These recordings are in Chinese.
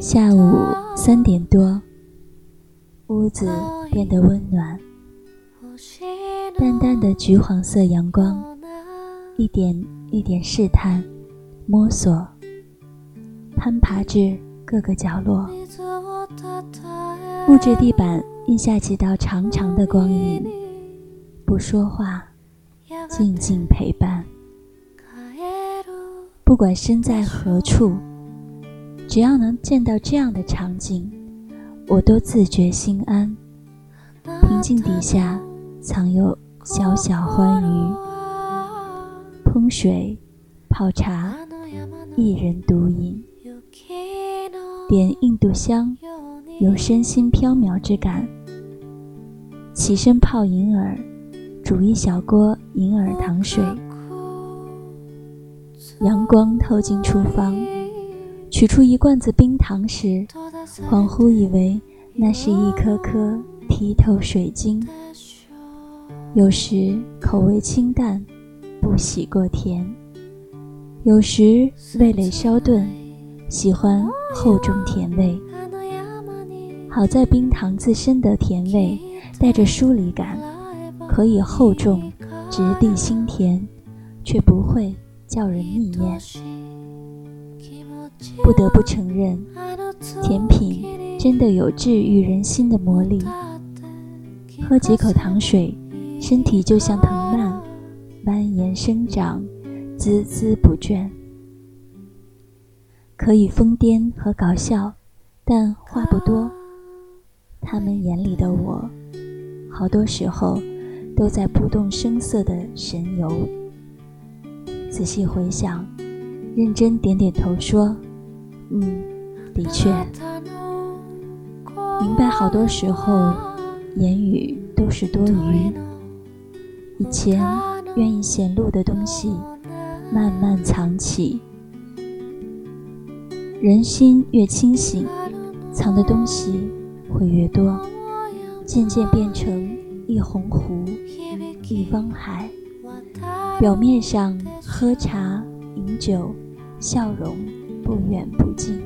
下午三点多，屋子变得温暖，淡淡的橘黄色阳光，一点一点试探、摸索、攀爬至各个角落。木质地板印下几道长长的光影，不说话，静静陪伴。不管身在何处。只要能见到这样的场景，我都自觉心安。平静底下藏有小小欢愉。烹水、泡茶，一人独饮，点印度香，有身心飘渺之感。起身泡银耳，煮一小锅银耳糖水。阳光透进厨房。取出一罐子冰糖时，恍惚以为那是一颗颗剔透水晶。有时口味清淡，不喜过甜；有时味蕾稍钝，喜欢厚重甜味。好在冰糖自身的甜味带着疏离感，可以厚重、直抵心田，却不会叫人腻厌。不得不承认，甜品真的有治愈人心的魔力。喝几口糖水，身体就像藤蔓，蔓延生长，孜孜不倦。可以疯癫和搞笑，但话不多。他们眼里的我，好多时候都在不动声色的神游。仔细回想，认真点点头说。嗯，的确，明白好多时候言语都是多余。以前愿意显露的东西，慢慢藏起。人心越清醒，藏的东西会越多，渐渐变成一泓湖，一汪海。表面上喝茶饮酒，笑容。不远不近，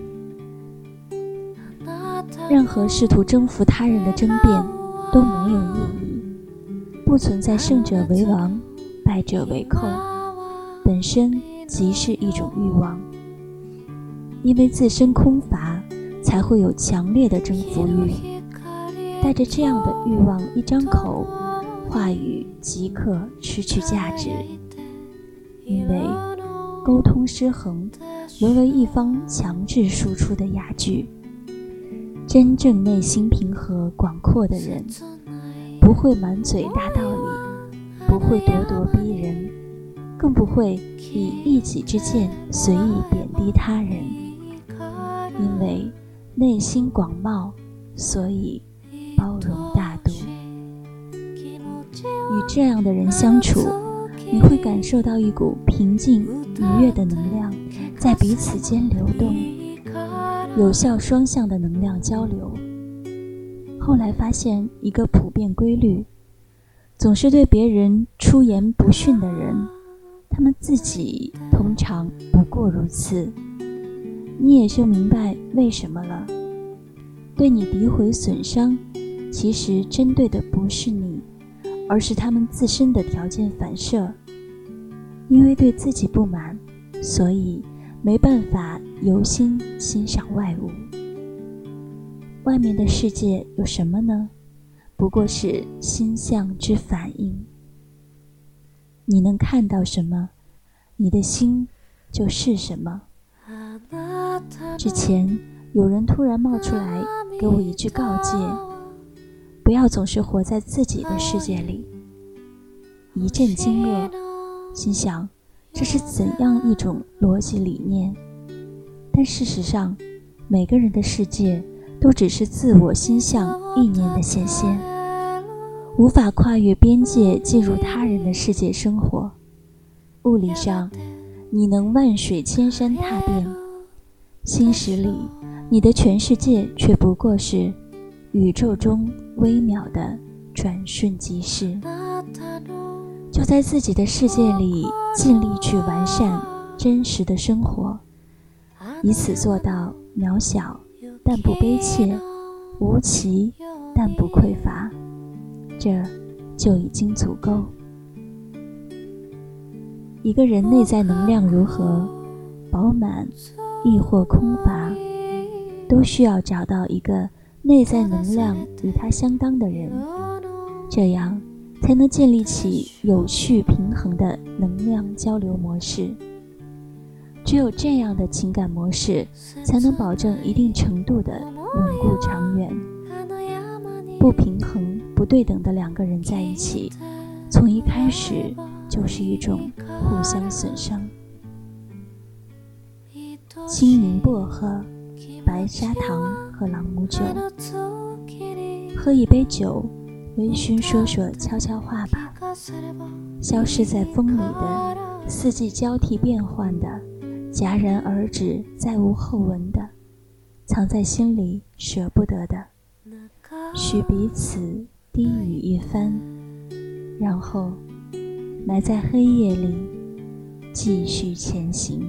任何试图征服他人的争辩都没有意义。不存在胜者为王，败者为寇，本身即是一种欲望。因为自身空乏，才会有强烈的征服欲。带着这样的欲望一张口，话语即刻失去价值，因为沟通失衡。沦为一方强制输出的哑剧。真正内心平和广阔的人，不会满嘴大道理，不会咄咄逼人，更不会以一己之见随意贬低他人。因为内心广袤，所以包容大度。与这样的人相处，你会感受到一股平静愉悦的能量。在彼此间流动，有效双向的能量交流。后来发现一个普遍规律：总是对别人出言不逊的人，他们自己通常不过如此。你也就明白为什么了。对你诋毁损伤，其实针对的不是你，而是他们自身的条件反射。因为对自己不满，所以。没办法由心欣赏外物，外面的世界有什么呢？不过是心相之反应。你能看到什么，你的心就是什么。之前有人突然冒出来给我一句告诫：不要总是活在自己的世界里。一阵惊愕，心想。这是怎样一种逻辑理念？但事实上，每个人的世界都只是自我心象意念的显现，无法跨越边界进入他人的世界生活。物理上，你能万水千山踏遍；心识里，你的全世界却不过是宇宙中微渺的转瞬即逝。就在自己的世界里，尽力去完善真实的生活，以此做到渺小但不悲切，无奇但不匮乏，这就已经足够。一个人内在能量如何饱满，亦或空乏，都需要找到一个内在能量与他相当的人，这样才能建立起有序平衡的能量交流模式。只有这样的情感模式，才能保证一定程度的稳固长远。不平衡、不对等的两个人在一起，从一开始就是一种互相损伤。青柠薄荷、白砂糖和朗姆酒，喝一杯酒，微醺说说悄悄话吧。消失在风里的，四季交替变换的。戛然而止，再无后文的，藏在心里舍不得的，许彼此低语一番，然后埋在黑夜里，继续前行。